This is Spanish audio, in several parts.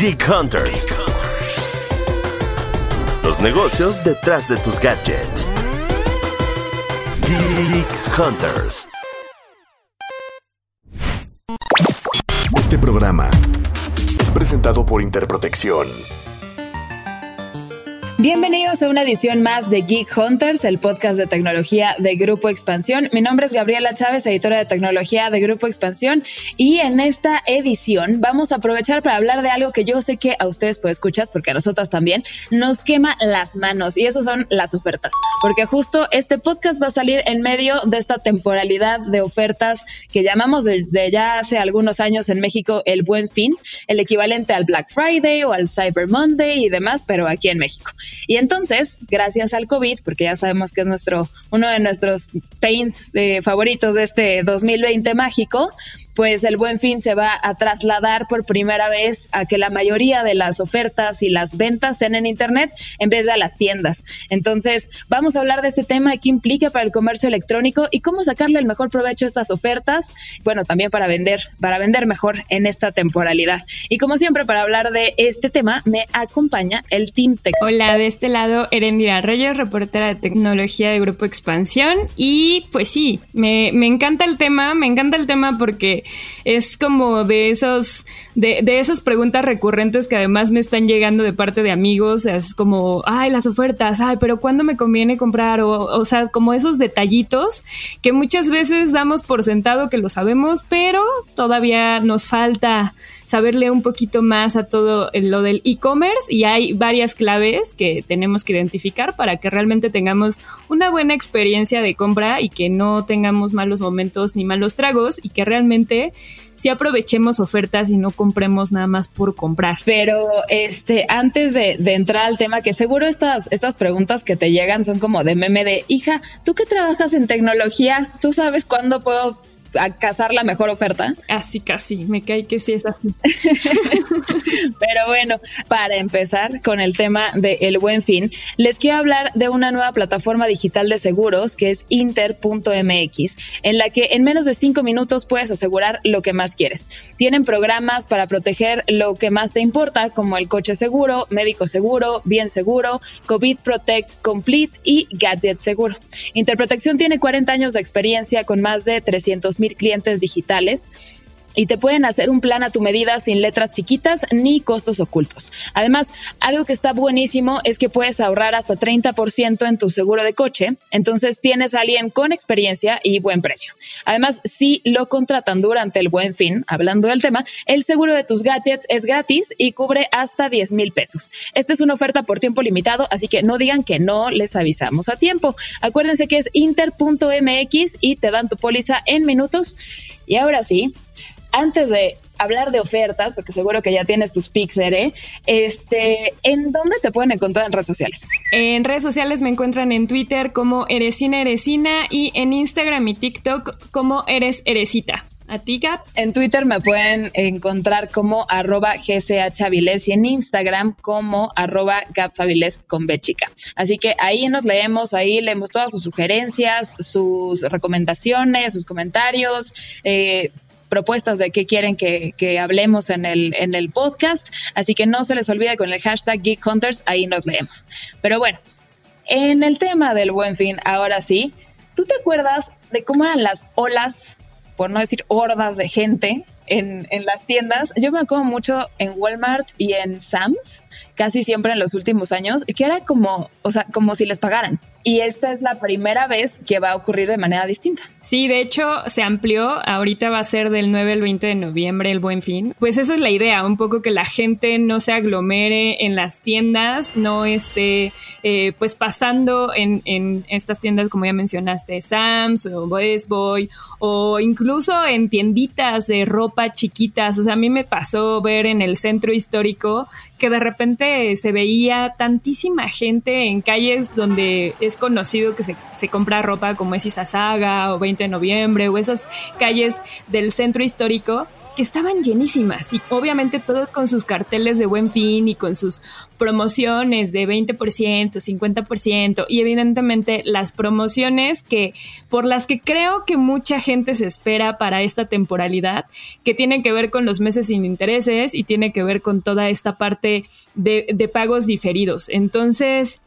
Geek Hunters. Los negocios detrás de tus gadgets. Geek Hunters. Este programa es presentado por Interprotección. Bienvenidos a una edición más de Geek Hunters, el podcast de tecnología de Grupo Expansión. Mi nombre es Gabriela Chávez, editora de tecnología de Grupo Expansión, y en esta edición vamos a aprovechar para hablar de algo que yo sé que a ustedes pues escuchas, porque a nosotras también, nos quema las manos, y eso son las ofertas, porque justo este podcast va a salir en medio de esta temporalidad de ofertas que llamamos desde ya hace algunos años en México el Buen Fin, el equivalente al Black Friday o al Cyber Monday y demás, pero aquí en México. Y entonces, gracias al COVID, porque ya sabemos que es nuestro, uno de nuestros pains eh, favoritos de este 2020 mágico, pues el buen fin se va a trasladar por primera vez a que la mayoría de las ofertas y las ventas sean en Internet en vez de a las tiendas. Entonces, vamos a hablar de este tema, qué implica para el comercio electrónico y cómo sacarle el mejor provecho a estas ofertas, bueno, también para vender, para vender mejor en esta temporalidad. Y como siempre, para hablar de este tema, me acompaña el Team Tech. Hola, de este lado, Erendira Reyes, reportera de tecnología de Grupo Expansión. Y pues sí, me, me encanta el tema, me encanta el tema porque es como de esos, de, de, esas preguntas recurrentes que además me están llegando de parte de amigos, es como, ay, las ofertas, ay, pero ¿cuándo me conviene comprar? O, o sea, como esos detallitos que muchas veces damos por sentado que lo sabemos, pero todavía nos falta saberle un poquito más a todo lo del e-commerce y hay varias claves que tenemos que identificar para que realmente tengamos una buena experiencia de compra y que no tengamos malos momentos ni malos tragos y que realmente si aprovechemos ofertas y no compremos nada más por comprar. Pero este, antes de, entrar al tema, que seguro estas, estas preguntas que te llegan son como de meme de hija, tú que trabajas en tecnología, ¿tú sabes cuándo puedo a cazar la mejor oferta. Así casi, me cae que sí es así. Pero bueno, para empezar con el tema de El Buen Fin, les quiero hablar de una nueva plataforma digital de seguros que es inter.mx, en la que en menos de cinco minutos puedes asegurar lo que más quieres. Tienen programas para proteger lo que más te importa, como el coche seguro, médico seguro, bien seguro, COVID Protect Complete y Gadget Seguro. Interprotección tiene 40 años de experiencia con más de 300 mil clientes digitales y te pueden hacer un plan a tu medida sin letras chiquitas ni costos ocultos. Además, algo que está buenísimo es que puedes ahorrar hasta 30% en tu seguro de coche, entonces tienes a alguien con experiencia y buen precio. Además, si lo contratan durante el buen fin, hablando del tema, el seguro de tus gadgets es gratis y cubre hasta 10 mil pesos. Esta es una oferta por tiempo limitado, así que no digan que no les avisamos a tiempo. Acuérdense que es inter.mx y te dan tu póliza en minutos. Y ahora sí, antes de hablar de ofertas, porque seguro que ya tienes tus ¿eh? este, ¿en dónde te pueden encontrar en redes sociales? En redes sociales me encuentran en Twitter como Eresina Eresina y en Instagram y TikTok como Eres Eresita. ¿A ti, Gaps? En Twitter me pueden encontrar como arroba gchaviles y en Instagram como arroba con B chica. Así que ahí nos leemos, ahí leemos todas sus sugerencias, sus recomendaciones, sus comentarios. Eh, propuestas de qué quieren que, que, hablemos en el, en el podcast. Así que no se les olvide con el hashtag Geek Hunters, ahí nos leemos. Pero bueno, en el tema del buen fin, ahora sí, ¿tú te acuerdas de cómo eran las olas, por no decir hordas de gente en, en, las tiendas. Yo me acuerdo mucho en Walmart y en Sam's, casi siempre en los últimos años, que era como, o sea, como si les pagaran. Y esta es la primera vez que va a ocurrir de manera distinta. Sí, de hecho se amplió, ahorita va a ser del 9 al 20 de noviembre el buen fin. Pues esa es la idea, un poco que la gente no se aglomere en las tiendas, no esté eh, pues pasando en, estas tiendas como ya mencionaste, Sam's o Best Boy o incluso en tienditas de ropa chiquitas. O sea, a mí me pasó ver en el centro histórico que de repente se veía tantísima gente en calles donde es conocido que se, se compra ropa como es Isasaga o 20 de noviembre o esas calles del centro histórico que estaban llenísimas y obviamente todos con sus carteles de buen fin y con sus promociones de 20%, 50% y evidentemente las promociones que por las que creo que mucha gente se espera para esta temporalidad, que tienen que ver con los meses sin intereses y tiene que ver con toda esta parte de, de pagos diferidos. Entonces,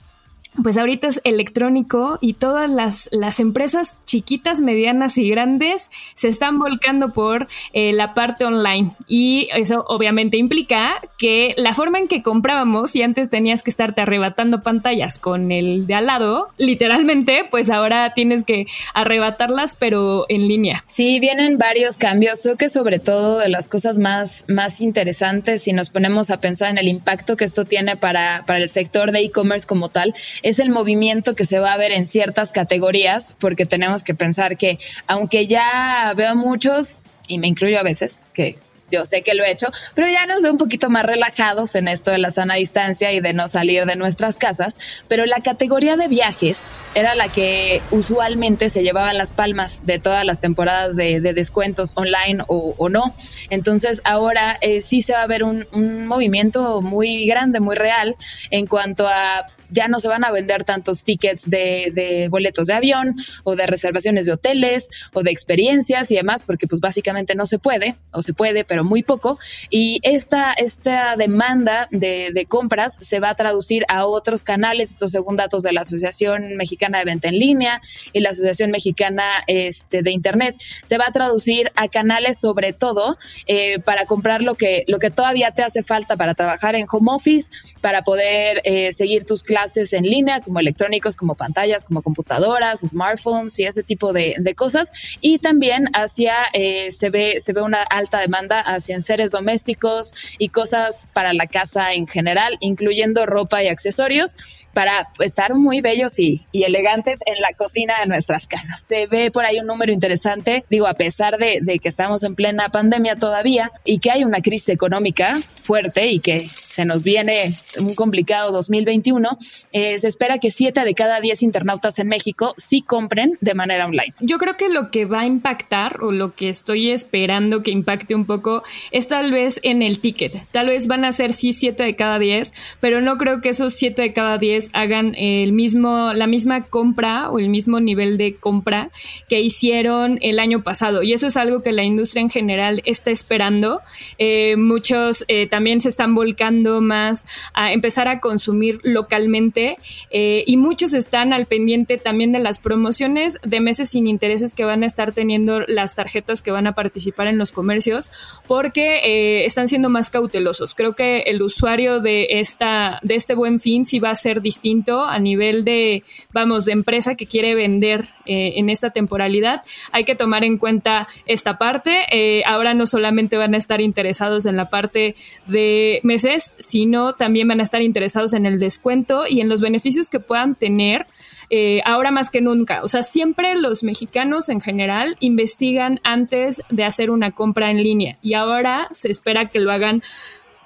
pues ahorita es electrónico y todas las, las empresas chiquitas, medianas y grandes se están volcando por eh, la parte online. Y eso obviamente implica que la forma en que comprábamos, y antes tenías que estarte arrebatando pantallas con el de al lado, literalmente, pues ahora tienes que arrebatarlas, pero en línea. Sí, vienen varios cambios. Creo que sobre todo de las cosas más, más interesantes, si nos ponemos a pensar en el impacto que esto tiene para, para el sector de e-commerce como tal, es el movimiento que se va a ver en ciertas categorías, porque tenemos que pensar que aunque ya veo muchos, y me incluyo a veces, que yo sé que lo he hecho, pero ya nos veo un poquito más relajados en esto de la sana distancia y de no salir de nuestras casas, pero la categoría de viajes era la que usualmente se llevaban las palmas de todas las temporadas de, descuentos online o, no. Entonces ahora eh, sí se va a ver un movimiento muy grande, muy real en cuanto a ya no se van a vender tantos tickets de, boletos de avión o de reservaciones de hoteles o de experiencias y demás, porque pues básicamente no se puede, o se puede, pero muy poco. Y esta, esta demanda de, compras se va a traducir a otros canales, estos según datos de la Asociación Mexicana de Venta en Línea y la Asociación Mexicana este, de Internet, se va a traducir a canales sobre todo eh, para comprar lo que, lo que todavía te hace falta para trabajar en home office, para poder eh, seguir tus clases en línea, como electrónicos, como pantallas, como computadoras, smartphones y ese tipo de, cosas. Y también hacia, eh, se, ve, se ve una alta demanda hacia enseres domésticos y cosas para la casa en general, incluyendo ropa y accesorios, para estar muy bellos y, elegantes en la cocina de nuestras casas. Se ve por ahí un número interesante, digo, a pesar de, de que estamos en plena pandemia todavía y que hay una crisis económica fuerte y que se nos viene un complicado 2021, eh, se espera que 7 de cada 10 internautas en México sí compren de manera online. Yo creo que lo que va a impactar o lo que estoy esperando que impacte un poco es tal vez en el ticket. Tal vez van a ser sí 7 de cada 10, pero no creo que esos 7 de cada 10 hagan el mismo, la misma compra o el mismo nivel de compra que hicieron el año pasado. Y eso es algo que la industria en general está esperando. Eh, muchos eh, también se están volcando más a empezar a consumir localmente eh, y muchos están al pendiente también de las promociones de meses sin intereses que van a estar teniendo las tarjetas que van a participar en los comercios porque eh, están siendo más cautelosos. Creo que el usuario de esta de este buen fin sí va a ser distinto a nivel de vamos de empresa que quiere vender eh, en esta temporalidad. Hay que tomar en cuenta esta parte. ahora no solamente van a estar interesados en la parte de meses sino también van a estar interesados en el descuento y en los beneficios que puedan tener eh, ahora más que nunca. O sea, siempre los mexicanos en general investigan antes de hacer una compra en línea y ahora se espera que lo hagan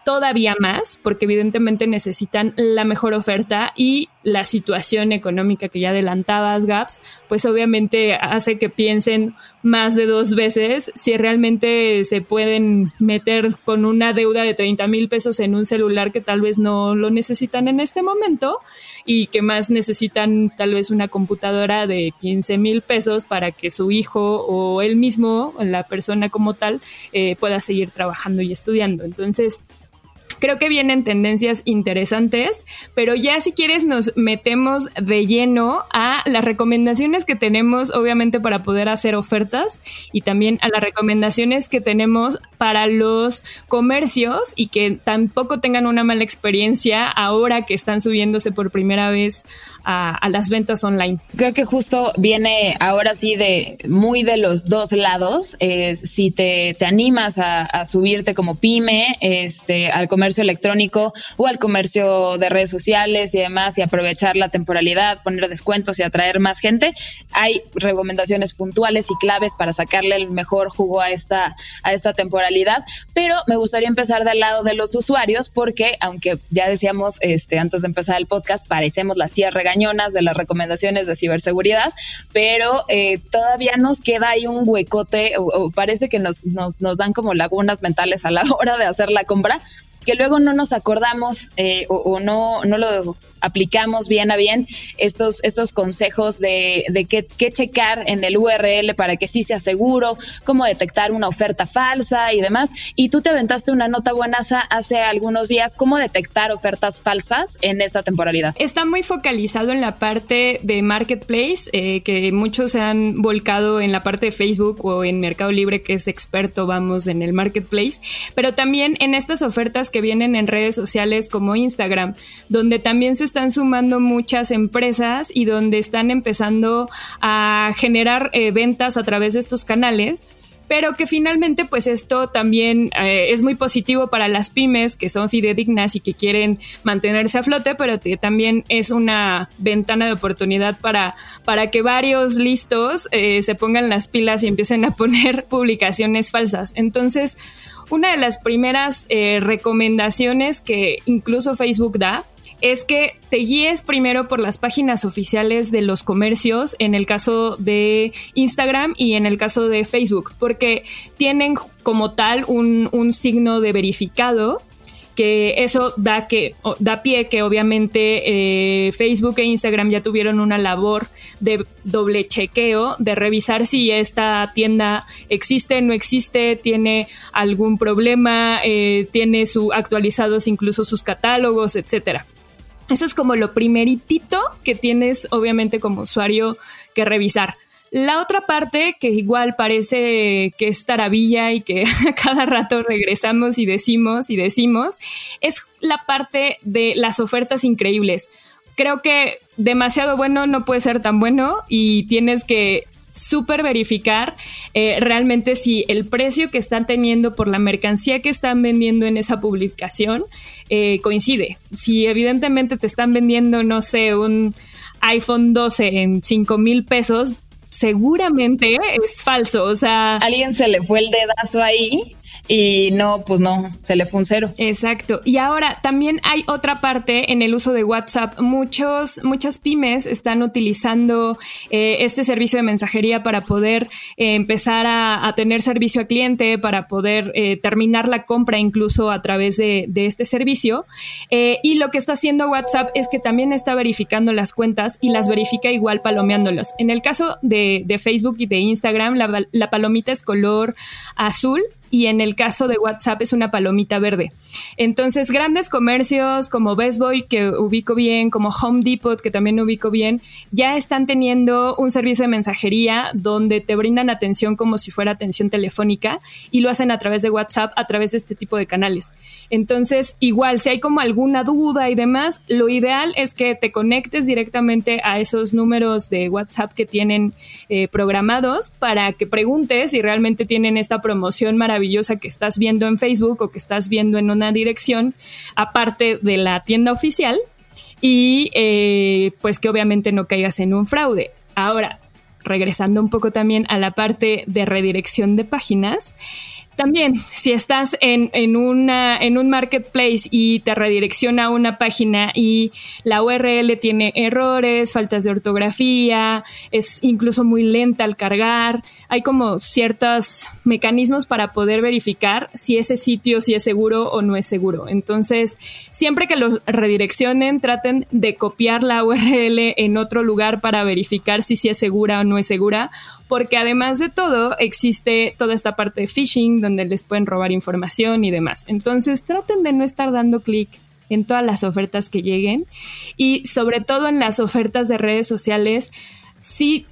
todavía más, porque evidentemente necesitan la mejor oferta y la situación económica que ya adelantabas, Gaps, pues obviamente hace que piensen más de dos veces si realmente se pueden meter con una deuda de 30 mil pesos en un celular que tal vez no lo necesitan en este momento y que más necesitan tal vez una computadora de 15 mil pesos para que su hijo o él mismo, la persona como tal, eh, pueda seguir trabajando y estudiando. Entonces, Creo que vienen tendencias interesantes, pero ya si quieres nos metemos de lleno a las recomendaciones que tenemos, obviamente, para poder hacer ofertas y también a las recomendaciones que tenemos para los comercios y que tampoco tengan una mala experiencia ahora que están subiéndose por primera vez a, las ventas online. Creo que justo viene ahora sí de muy de los dos lados. Eh, si te, animas a, subirte como pyme este, al comercio electrónico o al comercio de redes sociales y demás y aprovechar la temporalidad, poner descuentos y atraer más gente, hay recomendaciones puntuales y claves para sacarle el mejor jugo a esta, a esta temporalidad, pero me gustaría empezar del lado de los usuarios porque, aunque ya decíamos este, antes de empezar el podcast, parecemos las tías de las recomendaciones de ciberseguridad, pero eh, todavía nos queda ahí un huecote o, parece que nos, nos, nos dan como lagunas mentales a la hora de hacer la compra que luego no nos acordamos eh, o, no, no lo aplicamos bien a bien estos, estos consejos de, de qué, checar en el URL para que sí sea seguro, cómo detectar una oferta falsa y demás. Y tú te aventaste una nota buenaza hace algunos días, cómo detectar ofertas falsas en esta temporalidad. Está muy focalizado en la parte de marketplace, eh, que muchos se han volcado en la parte de Facebook o en Mercado Libre, que es experto, vamos, en el marketplace, pero también en estas ofertas que vienen en redes sociales como Instagram, donde también se están sumando muchas empresas y donde están empezando a generar eh, ventas a través de estos canales pero que finalmente pues esto también eh, es muy positivo para las pymes que son fidedignas y que quieren mantenerse a flote, pero también es una ventana de oportunidad para, para que varios listos eh, se pongan las pilas y empiecen a poner publicaciones falsas. Entonces, una de las primeras recomendaciones que incluso Facebook da es que te guíes primero por las páginas oficiales de los comercios, en el caso de Instagram y en el caso de Facebook, porque tienen como tal un, un signo de verificado que eso da, que, da pie que obviamente eh, Facebook e Instagram ya tuvieron una labor de doble chequeo, de revisar si esta tienda existe, no existe, tiene algún problema, eh, tiene su, actualizados incluso sus catálogos, etcétera. Eso es como lo primeritito que tienes obviamente como usuario que revisar. La otra parte que igual parece que es taravilla y que cada rato regresamos y decimos y decimos, es la parte de las ofertas increíbles. Creo que demasiado bueno no puede ser tan bueno y tienes que súper verificar eh, realmente si el precio que están teniendo por la mercancía que están vendiendo en esa publicación eh, coincide. Si evidentemente te están vendiendo, no sé, un iPhone 12 en 5 mil pesos, seguramente es falso. O sea, alguien se le fue el dedazo ahí y no, pues no, se le fue un cero. Exacto. Y ahora también hay otra parte en el uso de WhatsApp. Muchos, muchas pymes están utilizando eh, este servicio de mensajería para poder eh, empezar a, tener servicio a cliente, para poder eh, terminar la compra incluso a través de, este servicio. y lo que está haciendo WhatsApp es que también está verificando las cuentas y las verifica igual palomeándolos. En el caso de, Facebook y de Instagram, la, la palomita es color azul y en el caso de WhatsApp es una palomita verde. Entonces, grandes comercios como Best Boy, que ubico bien, como Home Depot, que también ubico bien, ya están teniendo un servicio de mensajería donde te brindan atención como si fuera atención telefónica y lo hacen a través de WhatsApp, a través de este tipo de canales. Entonces, igual, si hay como alguna duda y demás, lo ideal es que te conectes directamente a esos números de WhatsApp que tienen eh, programados para que preguntes si realmente tienen esta promoción maravillosa maravillosa que estás viendo en Facebook o que estás viendo en una dirección, aparte de la tienda oficial, y eh, pues que obviamente no caigas en un fraude. Ahora, regresando un poco también a la parte de redirección de páginas, también, si estás en, un marketplace y te redirecciona a una página y la URL tiene errores, faltas de ortografía, es incluso muy lenta al cargar, hay como ciertos mecanismos para poder verificar si ese sitio si es seguro o no es seguro. Entonces, siempre que los redireccionen, traten de copiar la URL en otro lugar para verificar si, si es segura o no es segura porque además de todo existe toda esta parte de phishing donde les pueden robar información y demás. Entonces traten de no estar dando clic en todas las ofertas que lleguen y sobre todo en las ofertas de redes sociales, sí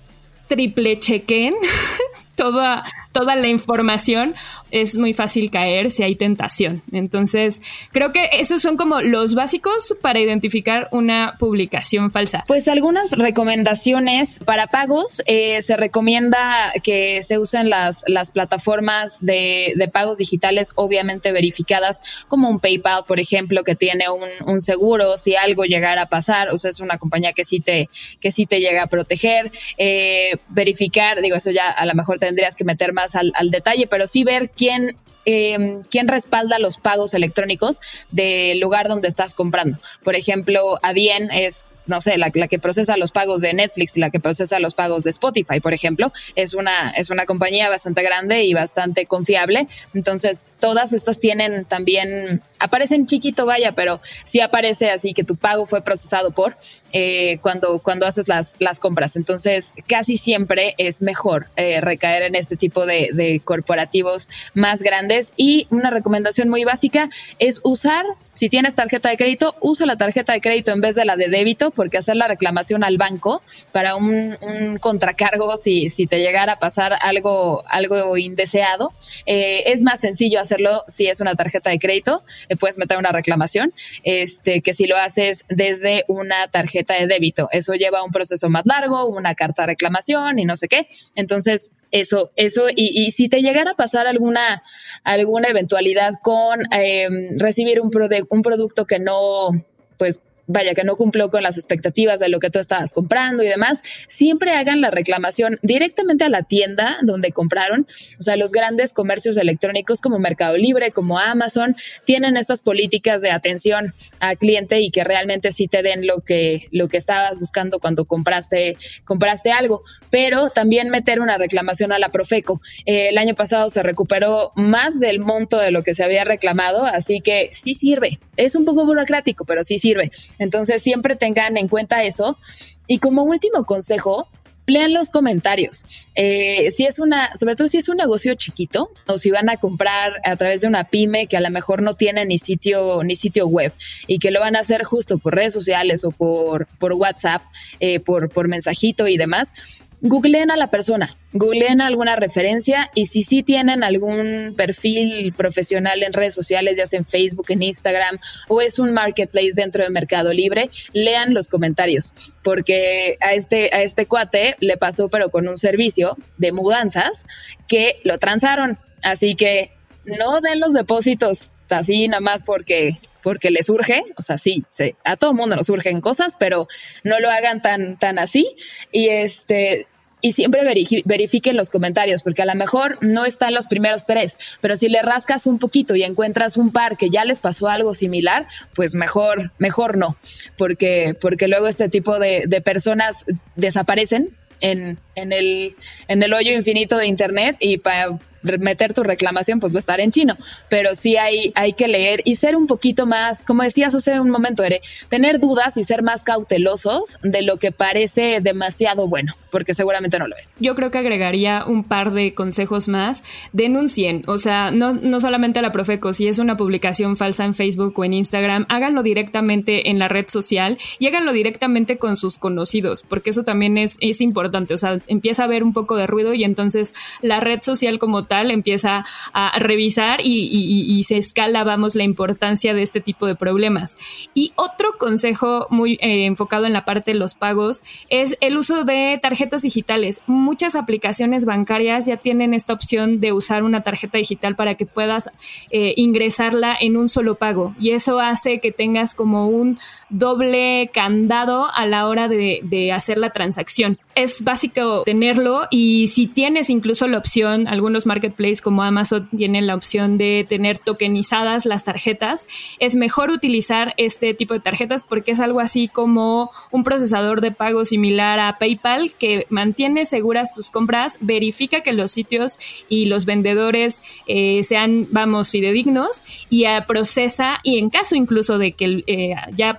triple chequen toda, toda la información, es muy fácil caer si hay tentación. Entonces, creo que esos son como los básicos para identificar una publicación falsa. Pues algunas recomendaciones para pagos. Eh, se recomienda que se usen las, las plataformas de, de, pagos digitales, obviamente verificadas, como un PayPal, por ejemplo, que tiene un, un, seguro si algo llegara a pasar. O sea, es una compañía que sí te, que sí te llega a proteger. Eh, verificar, digo, eso ya a lo mejor tendrías que meter más al, al detalle, pero sí ver quién em, quién respalda los pagos electrónicos del lugar donde estás comprando. Por ejemplo, Adyen es no sé, la, que procesa los pagos de Netflix y la que procesa los pagos de Spotify, por ejemplo, es una, es una compañía bastante grande y bastante confiable. Entonces, todas estas tienen también, aparecen chiquito, vaya, pero sí aparece así que tu pago fue procesado por eh, cuando, cuando haces las, las compras. Entonces, casi siempre es mejor eh, recaer en este tipo de, de corporativos más grandes. Y una recomendación muy básica es usar, si tienes tarjeta de crédito, usa la tarjeta de crédito en vez de la de débito porque hacer la reclamación al banco para un, contracargo si, si te llegara a pasar algo, algo indeseado, eh, es más sencillo hacerlo si es una tarjeta de crédito, eh, puedes meter una reclamación, este, que si lo haces desde una tarjeta de débito. Eso lleva un proceso más largo, una carta de reclamación y no sé qué. Entonces, eso, eso, y, si te llegara a pasar alguna, alguna eventualidad con eh, recibir un, un producto que no, pues vaya, que no cumplió con las expectativas de lo que tú estabas comprando y demás, siempre hagan la reclamación directamente a la tienda donde compraron. O sea, los grandes comercios electrónicos como Mercado Libre, como Amazon, tienen estas políticas de atención al cliente y que realmente sí te den lo que, lo que estabas buscando cuando compraste, compraste algo. Pero también meter una reclamación a la Profeco. Eh, el año pasado se recuperó más del monto de lo que se había reclamado, así que sí sirve. Es un poco burocrático, pero sí sirve. Entonces siempre tengan en cuenta eso. Y como último consejo, lean los comentarios. Eh, si es una, sobre todo si es un negocio chiquito o si van a comprar a través de una pyme que a lo mejor no tiene ni sitio ni sitio web y que lo van a hacer justo por redes sociales o por, por WhatsApp, eh, por, por mensajito y demás, googleen a la persona, googleen alguna referencia y si sí tienen algún perfil profesional en redes sociales, ya sea en Facebook, en Instagram o es un marketplace dentro de Mercado Libre, lean los comentarios, porque a este, a este cuate le pasó pero con un servicio de mudanzas que lo transaron. Así que no den los depósitos así nada más porque porque les surge, o sea, sí, a todo mundo nos surgen cosas, pero no lo hagan tan, tan así. Y este, y siempre verifiquen los comentarios, porque a lo mejor no están los primeros tres, pero si le rascas un poquito y encuentras un par que ya les pasó algo similar, pues mejor, mejor no, porque, porque luego este tipo de, de personas desaparecen en, en, el, en el hoyo infinito de Internet y para meter tu reclamación, pues va a estar en chino. Pero sí hay, hay que leer y ser un poquito más, como decías hace un momento, Ere, tener dudas y ser más cautelosos de lo que parece demasiado bueno, porque seguramente no lo es. Yo creo que agregaría un par de consejos más. Denuncien, o sea, no, no solamente a la Profeco, si es una publicación falsa en Facebook o en Instagram, háganlo directamente en la red social y háganlo directamente con sus conocidos, porque eso también es, es importante. O sea, empieza a haber un poco de ruido y entonces la red social como tal empieza a revisar y, se escala, vamos, la importancia de este tipo de problemas. Y otro consejo muy eh, enfocado en la parte de los pagos es el uso de tarjetas digitales. Muchas aplicaciones bancarias ya tienen esta opción de usar una tarjeta digital para que puedas eh, ingresarla en un solo pago y eso hace que tengas como un doble candado a la hora de, de hacer la transacción. Es básico tenerlo y si tienes incluso la opción, algunos marketplaces como Amazon tienen la opción de tener tokenizadas las tarjetas, es mejor utilizar este tipo de tarjetas porque es algo así como un procesador de pago similar a PayPal que mantiene seguras tus compras, verifica que los sitios y los vendedores eh, sean, vamos, fidedignos y procesa y en caso incluso de que eh, ya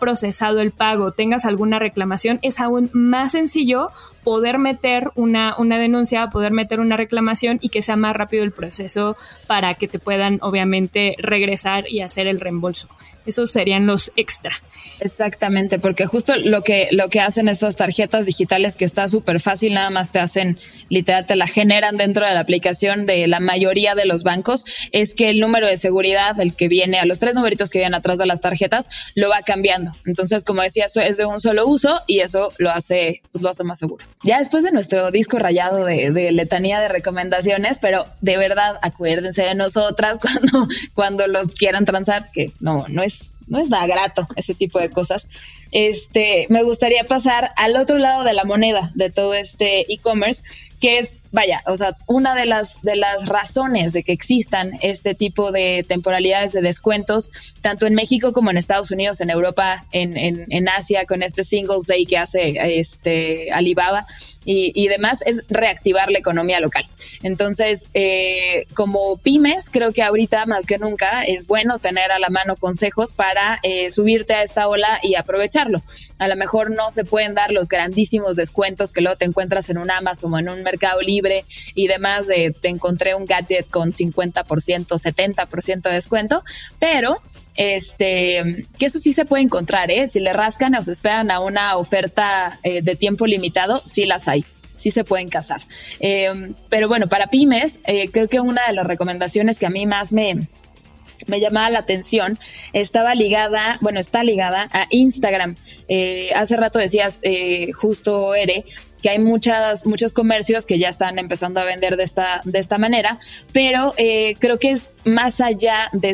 el pago tengas alguna reclamación, es aún más sencillo poder meter una, una denuncia, poder meter una reclamación y que sea más rápido el proceso para que te puedan obviamente regresar y hacer el reembolso. Esos serían los extra. Exactamente, porque justo lo que, lo que hacen estas tarjetas digitales que está súper fácil, nada más te hacen, literal, te la generan dentro de la aplicación de la mayoría de los bancos, es que el número de seguridad, el que viene a los tres numeritos que vienen atrás de las tarjetas, lo va cambiando. Entonces, como decía, eso es de un solo uso y eso lo hace, pues lo hace más seguro ya después de nuestro disco rayado de, letanía de recomendaciones, pero de verdad acuérdense de nosotras cuando, cuando los quieran transar, que no, no es no es nada grato ese tipo de cosas. Este, me gustaría pasar al otro lado de la moneda de todo este e-commerce que es, vaya, o sea, una de las, de las razones de que existan este tipo de temporalidades de descuentos, tanto en México como en Estados Unidos, en Europa, en, en, en Asia, con este Singles Day que hace este Alibaba, y, demás es reactivar la economía local. Entonces, eh, como pymes, creo que ahorita más que nunca es bueno tener a la mano consejos para eh, subirte a esta ola y aprovecharlo. A lo mejor no se pueden dar los grandísimos descuentos que luego te encuentras en un Amazon o en un Mercado Libre y demás de te encontré un gadget con 50%, 70% de descuento, pero este, que eso sí se puede encontrar, ¿eh? Si le rascan o se esperan a una oferta eh, de tiempo limitado, sí las hay sí se pueden casar. Eh, pero bueno, para pymes, eh, creo que una de las recomendaciones que a mí más me, me llamaba la atención estaba ligada, bueno, está ligada a Instagram. hace rato decías, justo Ere, que hay muchas, muchos comercios que ya están empezando a vender de esta, de esta manera, pero creo que es más allá de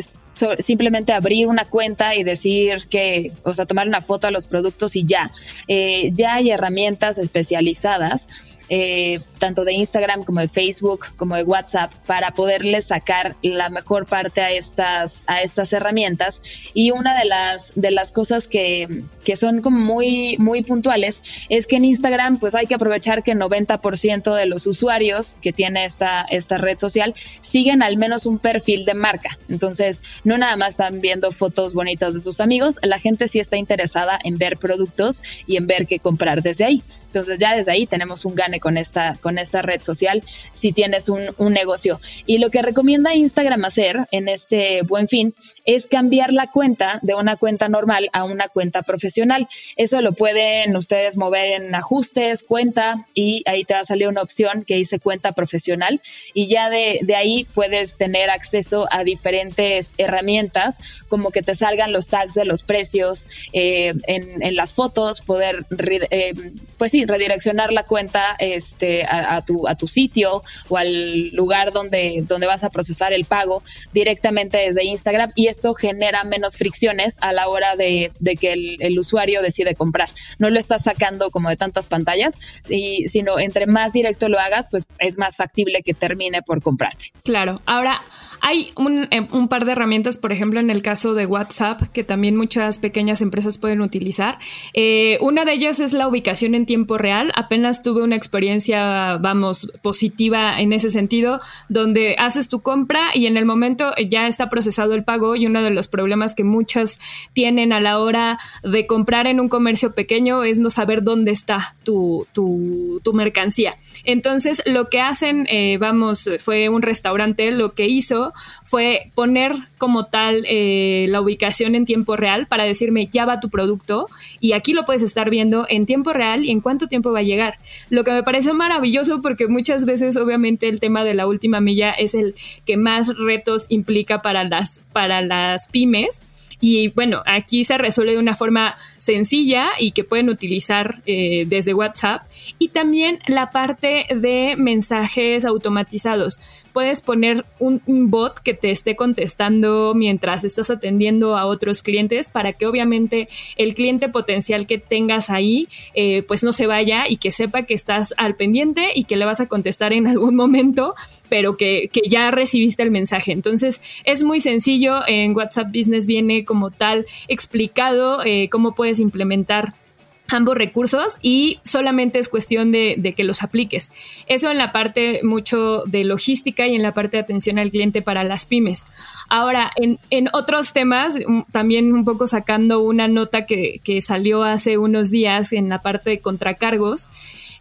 simplemente abrir una cuenta y decir que, o sea, tomar una foto a los productos y ya. Eh, ya hay herramientas especializadas eh, tanto de Instagram como de Facebook, como de WhatsApp, para poderles sacar la mejor parte a estas, a estas herramientas. Y una de las, de las cosas que, que son como muy, muy puntuales es que en Instagram pues hay que aprovechar que el 90% de los usuarios que tiene esta, esta red social siguen al menos un perfil de marca. Entonces, no nada más están viendo fotos bonitas de sus amigos, la gente sí está interesada en ver productos y en ver qué comprar desde ahí. Entonces ya desde ahí tenemos un con esta, con esta red social si tienes un, negocio. Y lo que recomienda Instagram hacer en este buen fin es cambiar la cuenta de una cuenta normal a una cuenta profesional. Eso lo pueden ustedes mover en ajustes, cuenta, y ahí te va a salir una opción que dice cuenta profesional. Y ya de, ahí puedes tener acceso a diferentes herramientas, como que te salgan los tags de los precios eh, en, las fotos, poder, eh, pues sí, redireccionar la cuenta este, a, tu, a tu sitio o al lugar donde, donde vas a procesar el pago directamente desde Instagram y esto genera menos fricciones a la hora de, que el, usuario decide comprar. No lo estás sacando como de tantas pantallas, y, sino entre más directo lo hagas, pues es más factible que termine por comprarte. Claro. Ahora, hay un, eh, un, par de herramientas, por ejemplo, en el caso de WhatsApp, que también muchas pequeñas empresas pueden utilizar. Eh, una de ellas es la ubicación en tiempo real. Apenas tuve una experiencia, vamos, positiva en ese sentido, donde haces tu compra y en el momento ya está procesado el pago y uno de los problemas que muchas tienen a la hora de comprar en un comercio pequeño es no saber dónde está tu, mercancía. Entonces, lo que hacen, eh, vamos, fue un restaurante, lo que hizo fue poner como tal eh, la ubicación en tiempo real para decirme ya va tu producto y aquí lo puedes estar viendo en tiempo real y en cuánto tiempo va a llegar. Lo que me pareció maravilloso porque muchas veces obviamente el tema de la última milla es el que más retos implica para las, para las pymes y bueno, aquí se resuelve de una forma sencilla y que pueden utilizar eh, desde WhatsApp. Y también la parte de mensajes automatizados. Puedes poner un, bot que te esté contestando mientras estás atendiendo a otros clientes para que obviamente el cliente potencial que tengas ahí eh, pues no se vaya y que sepa que estás al pendiente y que le vas a contestar en algún momento, pero que, que ya recibiste el mensaje. Entonces es muy sencillo. En WhatsApp Business viene como tal explicado eh, cómo puedes implementar ambos recursos y solamente es cuestión de, que los apliques. Eso en la parte mucho de logística y en la parte de atención al cliente para las pymes. Ahora, en, otros temas, también un poco sacando una nota que, salió hace unos días en la parte de contracargos,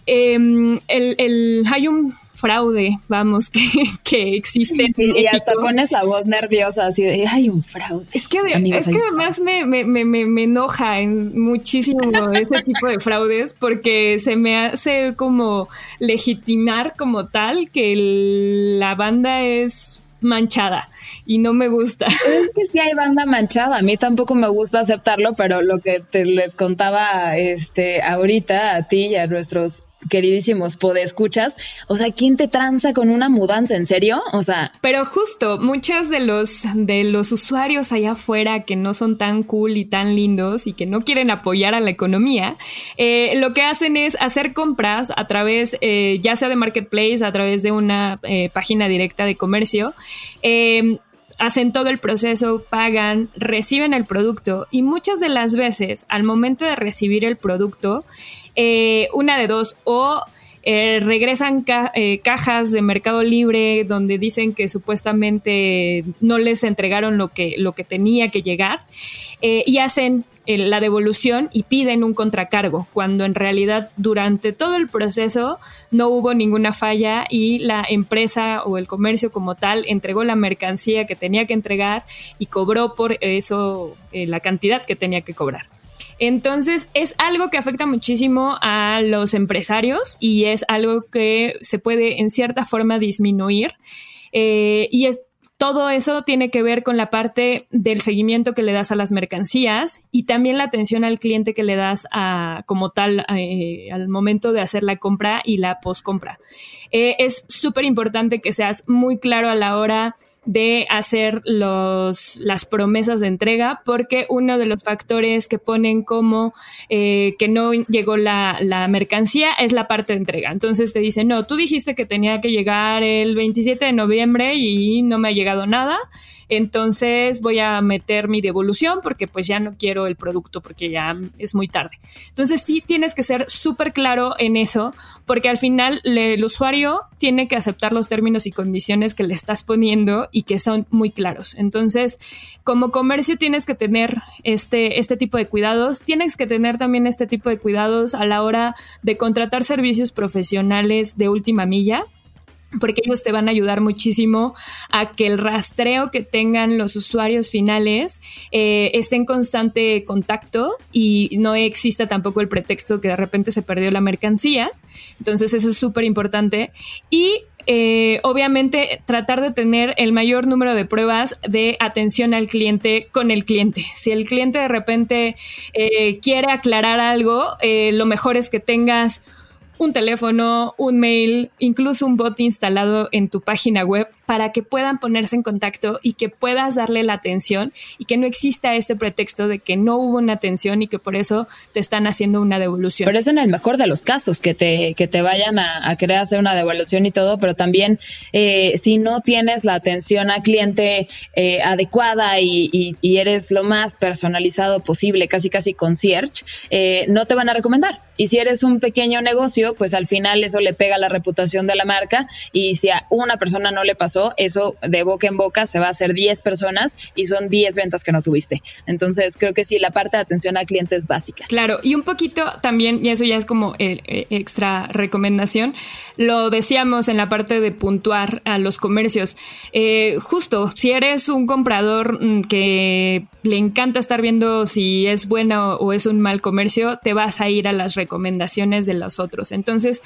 em, el, hay un fraude, vamos, que, que existe. Y, hasta pones la voz nerviosa, así de, hay un fraude. Es que, es que además me, me, me, me, enoja en muchísimo ese tipo de fraudes porque se me hace como legitimar como tal que la banda es manchada y no me gusta. Es que sí hay banda manchada, a mí tampoco me gusta aceptarlo, pero lo que te les contaba este ahorita a ti y a nuestros queridísimos podescuchas, o sea, ¿quién te tranza con una mudanza? ¿En serio? O sea. Pero justo, muchos de los, de los usuarios allá afuera que no son tan cool y tan lindos y que no quieren apoyar a la economía, eh, lo que hacen es hacer compras a través, eh, ya sea de Marketplace, a través de una eh, página directa de comercio hacen todo el proceso, pagan, reciben el producto y muchas de las veces al momento de recibir el producto, eh, una de dos, o eh, regresan eh, cajas de Mercado Libre donde dicen que supuestamente no les entregaron lo que, lo que tenía que llegar y hacen la devolución y piden un contracargo, cuando en realidad durante todo el proceso no hubo ninguna falla y la empresa o el comercio como tal entregó la mercancía que tenía que entregar y cobró por eso eh, la cantidad que tenía que cobrar. Entonces es algo que afecta muchísimo a los empresarios y es algo que se puede en cierta forma disminuir. Eh, y es, todo eso tiene que ver con la parte del seguimiento que le das a las mercancías y también la atención al cliente que le das a, como tal eh, al momento de hacer la compra y la post compra. Eh, es súper importante que seas muy claro a la hora de hacer los, las promesas de entrega, porque uno de los factores que ponen como eh, que no llegó la, la, mercancía es la parte de entrega. Entonces te dicen, no, tú dijiste que tenía que llegar el 27 de noviembre y no me ha llegado nada entonces voy a meter mi devolución porque pues ya no quiero el producto porque ya es muy tarde. Entonces sí tienes que ser súper claro en eso porque al final el usuario tiene que aceptar los términos y condiciones que le estás poniendo y que son muy claros. Entonces, como comercio tienes que tener este, este tipo de cuidados, tienes que tener también este tipo de cuidados a la hora de contratar servicios profesionales de última milla porque ellos te van a ayudar muchísimo a que el rastreo que tengan los usuarios finales eh, esté en constante contacto y no exista tampoco el pretexto que de repente se perdió la mercancía. Entonces eso es súper importante. Y eh, obviamente tratar de tener el mayor número de pruebas de atención al cliente con el cliente. Si el cliente de repente eh, quiere aclarar algo, lo mejor es que tengas un teléfono, un mail, incluso un bot instalado en tu página web para que puedan ponerse en contacto y que puedas darle la atención y que no exista ese pretexto de que no hubo una atención y que por eso te están haciendo una devolución. Pero es en el mejor de los casos que te, que te vayan a, querer hacer una devolución y todo, pero también eh, si no tienes la atención al cliente eh, adecuada y, eres lo más personalizado posible, casi casi concierge, eh, no te van a recomendar. Y si eres un pequeño negocio, pues al final eso le pega la reputación de la marca y si a una persona no le pasó, eso de boca en boca se va a hacer 10 personas y son 10 ventas que no tuviste. Entonces creo que sí, la parte de atención al cliente es básica. Claro, y un poquito también, y eso ya es como el, eh, extra recomendación, lo decíamos en la parte de puntuar a los comercios. Eh, justo, si eres un comprador mm, que le encanta estar viendo si es bueno o es un mal comercio, te vas a ir a las recomendaciones de los otros. Entonces,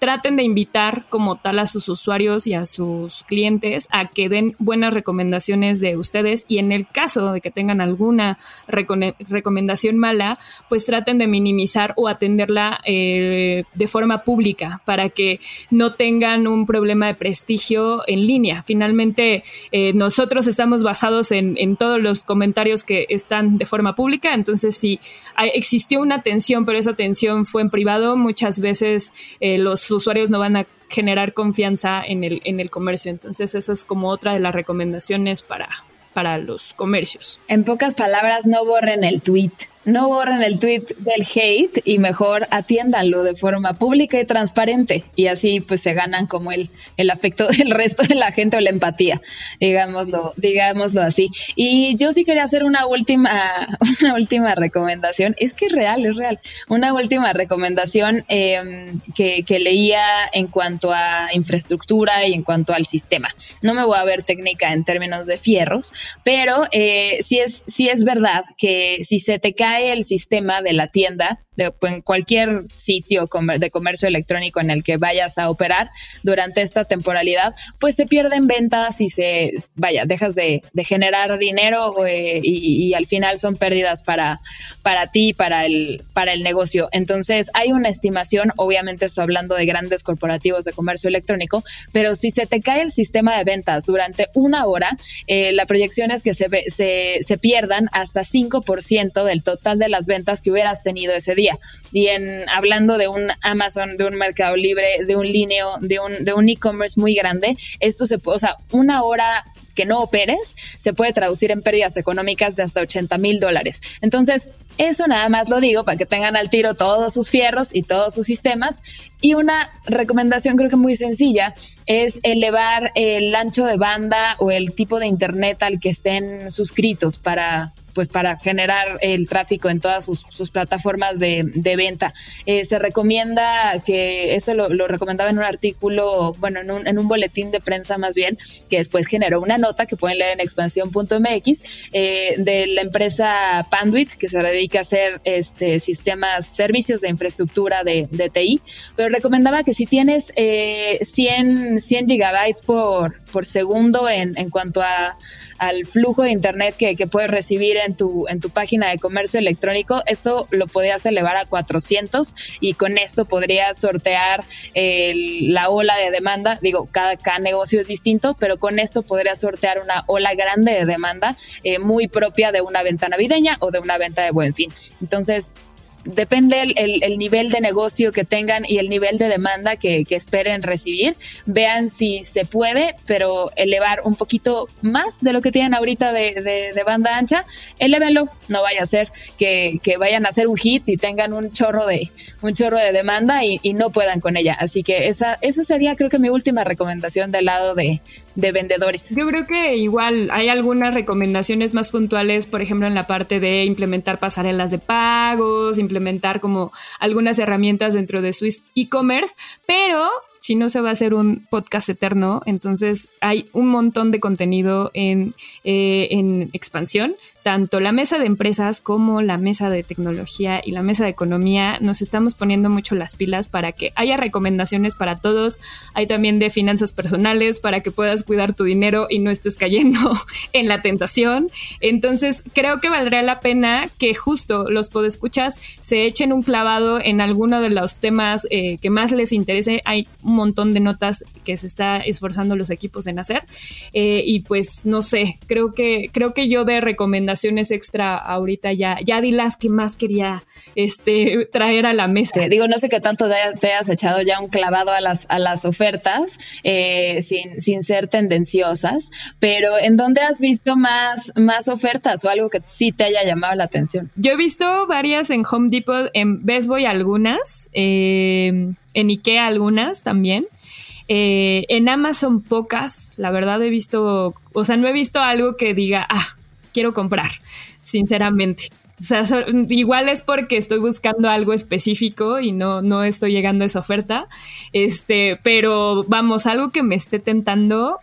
traten de invitar como tal a sus usuarios y a sus clientes a que den buenas recomendaciones de ustedes y en el caso de que tengan alguna recomendación mala, pues traten de minimizar o atenderla eh, de forma pública para que no tengan un problema de prestigio en línea. Finalmente, eh, nosotros estamos basados en, en todos los comentarios que están de forma pública, entonces si existió una atención, pero esa atención fue en privado, muchas veces eh, los usuarios no van a generar confianza en el, en el comercio. Entonces, esa es como otra de las recomendaciones para, para los comercios. En pocas palabras, no borren el tweet no borren el tweet del hate y mejor atiéndanlo de forma pública y transparente y así pues se ganan como el, el afecto del resto de la gente o la empatía, digámoslo, digámoslo así. Y yo sí quería hacer una última, una última recomendación, es que es real, es real, una última recomendación em, que, que leía en cuanto a infraestructura y en cuanto al sistema. No me voy a ver técnica en términos de fierros, pero eh, sí, es, sí es verdad que si se te cae el sistema de la tienda, en cualquier sitio de comercio electrónico en el que vayas a operar durante esta temporalidad, pues se pierden ventas y se, vaya, dejas de, generar dinero eh, y, al final son pérdidas para, para ti, para el, para el negocio. Entonces, hay una estimación, obviamente estoy hablando de grandes corporativos de comercio electrónico, pero si se te cae el sistema de ventas durante una hora, eh, la proyección es que se, se, se pierdan hasta 5% del total de las ventas que hubieras tenido ese día. Y en hablando de un Amazon, de un Mercado Libre, de un Lineo, de un de un e-commerce muy grande, esto se puede, o sea, una hora que no operes se puede traducir en pérdidas económicas de hasta 80 mil dólares. Entonces, eso nada más lo digo para que tengan al tiro todos sus fierros y todos sus sistemas. Y una recomendación creo que muy sencilla es elevar el ancho de banda o el tipo de internet al que estén suscritos para, pues para generar el tráfico en todas sus, plataformas de, venta. Eh, se recomienda que, esto lo, recomendaba en un artículo, bueno, en un, en un, boletín de prensa más bien, que después generó una nota que pueden leer en expansión.mx eh, de la empresa Panduit, que se dedica a hacer este, sistemas, servicios de infraestructura de, TI, pero recomendaba que si tienes eh, 100, 100 gigabytes por, por segundo en, en cuanto a al flujo de internet que, que, puedes recibir en tu, en tu página de comercio electrónico, esto lo podrías elevar a 400 y con esto podrías sortear la ola de demanda. Digo, cada, cada, negocio es distinto, pero con esto podrías sortear una ola grande de demanda eh, muy propia de una venta navideña o de una venta de buen fin. Entonces, depende el, el, nivel de negocio que tengan y el nivel de demanda que, esperen recibir. Vean si se puede, pero elevar un poquito más de lo que tienen ahorita de, de, banda ancha, elévenlo. No vaya a ser que, vayan a hacer un hit y tengan un chorro de, un chorro de demanda y, no puedan con ella. Así que esa, esa sería creo que mi última recomendación del lado de, de vendedores. Yo creo que igual hay algunas recomendaciones más puntuales, por ejemplo, en la parte de implementar pasarelas de pagos, implementar como algunas herramientas dentro de su e-commerce, pero si no se va a hacer un podcast eterno, entonces hay un montón de contenido en, eh, en expansión tanto la mesa de empresas como la mesa de tecnología y la mesa de economía nos estamos poniendo mucho las pilas para que haya recomendaciones para todos. Hay también de finanzas personales para que puedas cuidar tu dinero y no estés cayendo en la tentación. Entonces, creo que valdría la pena que justo los podescuchas se echen un clavado en alguno de los temas eh, que más les interese. Hay un montón de notas que se está esforzando los equipos en hacer. Eh, y pues, no sé, creo que, creo que yo de recomendaciones extra ahorita ya, ya di las que más quería este, traer a la mesa. digo, no sé qué tanto te hayas echado ya un clavado a las, a las ofertas eh, sin, sin ser tendenciosas, pero ¿en dónde has visto más, más ofertas o algo que sí te haya llamado la atención? Yo he visto varias en Home Depot, en Best Boy algunas, eh, en Ikea algunas también. Eh, en Amazon pocas, la verdad he visto, o sea, no he visto algo que diga, ah, quiero comprar, sinceramente. O sea, igual es porque estoy buscando algo específico y no, no estoy llegando a esa oferta. Este, pero vamos, algo que me esté tentando.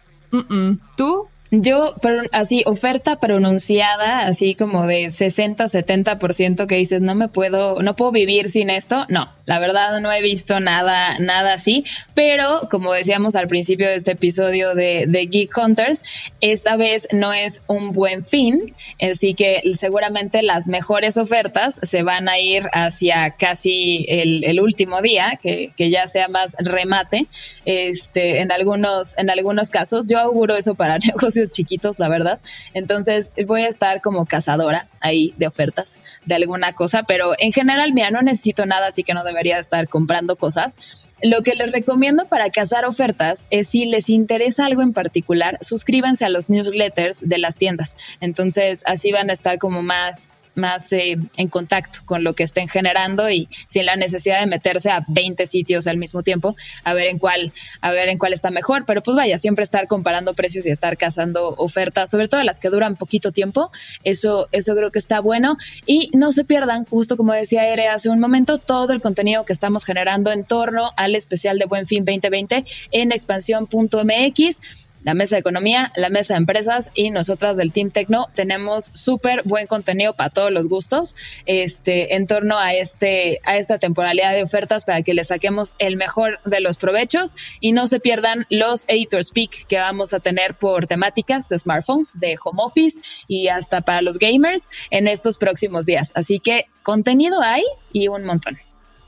¿Tú? Yo, así, oferta pronunciada, así como de 60, 70% que dices, no me puedo, no puedo vivir sin esto. No, la verdad no he visto nada, nada así. Pero, como decíamos al principio de este episodio de, Geek Hunters, esta vez no es un buen fin. Así que seguramente las mejores ofertas se van a ir hacia casi el, el último día, que, que, ya sea más remate. Este, en algunos, en algunos casos, yo auguro eso para negocios chiquitos, la verdad. Entonces voy a estar como cazadora ahí de ofertas de alguna cosa, pero en general, mira, no necesito nada, así que no debería estar comprando cosas. Lo que les recomiendo para cazar ofertas es si les interesa algo en particular, suscríbanse a los newsletters de las tiendas. Entonces, así van a estar como más más eh, en contacto con lo que estén generando y sin la necesidad de meterse a 20 sitios al mismo tiempo a ver en cuál a ver en cuál está mejor. Pero pues vaya siempre estar comparando precios y estar cazando ofertas sobre todo las que duran poquito tiempo eso eso creo que está bueno. Y no se pierdan justo como decía Ere hace un momento todo el contenido que estamos generando en torno al especial de Buen Fin 2020 en expansión.mx la mesa de economía, la mesa de empresas y nosotras del Team Tecno tenemos súper buen contenido para todos los gustos este, en torno a, este, a esta temporalidad de ofertas para que le saquemos el mejor de los provechos y no se pierdan los Editors Peak que vamos a tener por temáticas de smartphones, de home office y hasta para los gamers en estos próximos días. Así que contenido hay y un montón.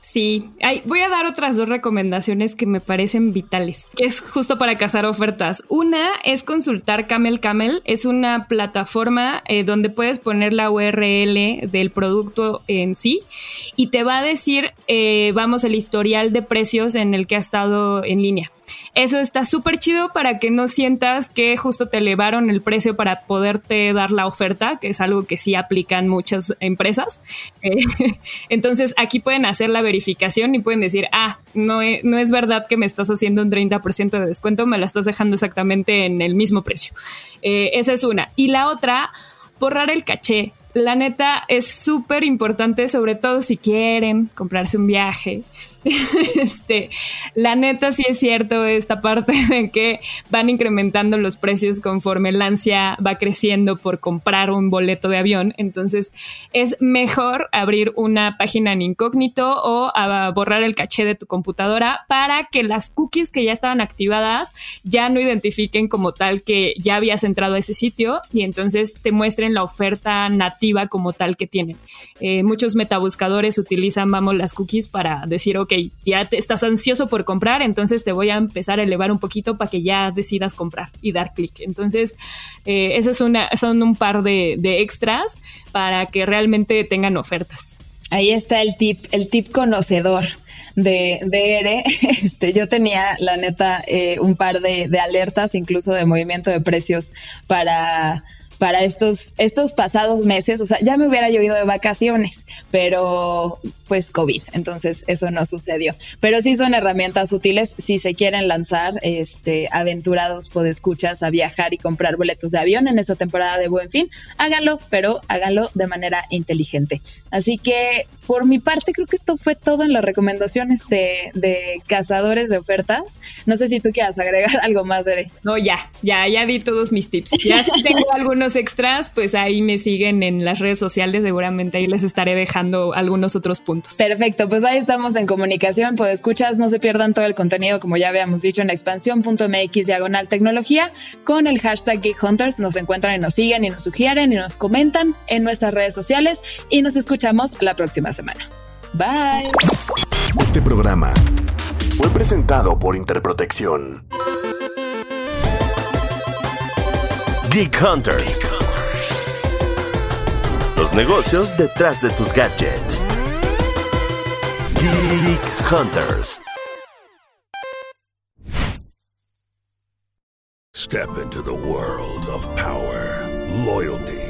Sí, voy a dar otras dos recomendaciones que me parecen vitales, que es justo para cazar ofertas. Una es consultar Camel Camel, es una plataforma eh, donde puedes poner la URL del producto en sí y te va a decir, eh, vamos, el historial de precios en el que ha estado en línea. Eso está súper chido para que no sientas que justo te elevaron el precio para poderte dar la oferta, que es algo que sí aplican muchas empresas. Eh, entonces aquí pueden hacer la verificación y pueden decir, ah, no, no es verdad que me estás haciendo un 30% de descuento, me la estás dejando exactamente en el mismo precio. Eh, esa es una. Y la otra, borrar el caché la neta es súper importante, sobre todo si quieren comprarse un viaje. este, la neta sí es cierto esta parte de que van incrementando los precios conforme la ansia va creciendo por comprar un boleto de avión. Entonces es mejor abrir una página en incógnito o borrar el caché de tu computadora para que las cookies que ya estaban activadas ya no identifiquen como tal que ya habías entrado a ese sitio y entonces te muestren la oferta nativa como tal que tienen. Eh, muchos metabuscadores utilizan, vamos, las cookies para decir, ok, ya te estás ansioso por comprar, entonces te voy a empezar a elevar un poquito para que ya decidas comprar y dar clic. Entonces, eh, esas es una, son un par de, extras para que realmente tengan ofertas. Ahí está el tip, el tip conocedor de, de ERE. Este, yo tenía, la neta, eh, un par de, alertas, incluso de movimiento de precios para para estos, estos pasados meses. O sea, ya me hubiera yo ido de vacaciones, pero pues COVID, entonces eso no sucedió. Pero sí son herramientas útiles si se quieren lanzar este, aventurados escuchas a viajar y comprar boletos de avión en esta temporada de Buen Fin. Háganlo, pero háganlo de manera inteligente. Así que por mi parte creo que esto fue todo en las recomendaciones de, de cazadores de ofertas. No sé si tú quieras agregar algo más de... No, ya, ya, ya di todos mis tips. Ya si tengo algunos extras, pues ahí me siguen en las redes sociales, seguramente ahí les estaré dejando algunos otros puntos. Perfecto, pues ahí estamos en comunicación, pues escuchas, no se pierdan todo el contenido, como ya habíamos dicho, en expansión.mx diagonal tecnología, con el hashtag Geek Hunters, nos encuentran y nos siguen y nos sugieren y nos comentan en nuestras redes sociales y nos escuchamos la próxima semana. Bye. Este programa fue presentado por Interprotección. Geek Hunters. Los negocios detrás de tus gadgets. Geek Hunters. Step into the world of power, loyalty,